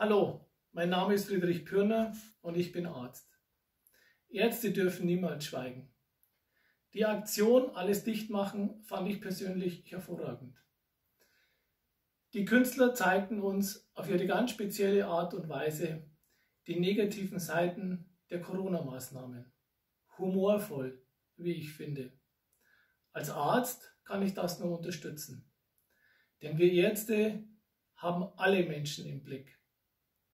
Hallo, mein Name ist Friedrich Pürner und ich bin Arzt. Ärzte dürfen niemals schweigen. Die Aktion Alles dicht machen fand ich persönlich hervorragend. Die Künstler zeigten uns auf ihre ganz spezielle Art und Weise die negativen Seiten der Corona-Maßnahmen. Humorvoll, wie ich finde. Als Arzt kann ich das nur unterstützen. Denn wir Ärzte haben alle Menschen im Blick.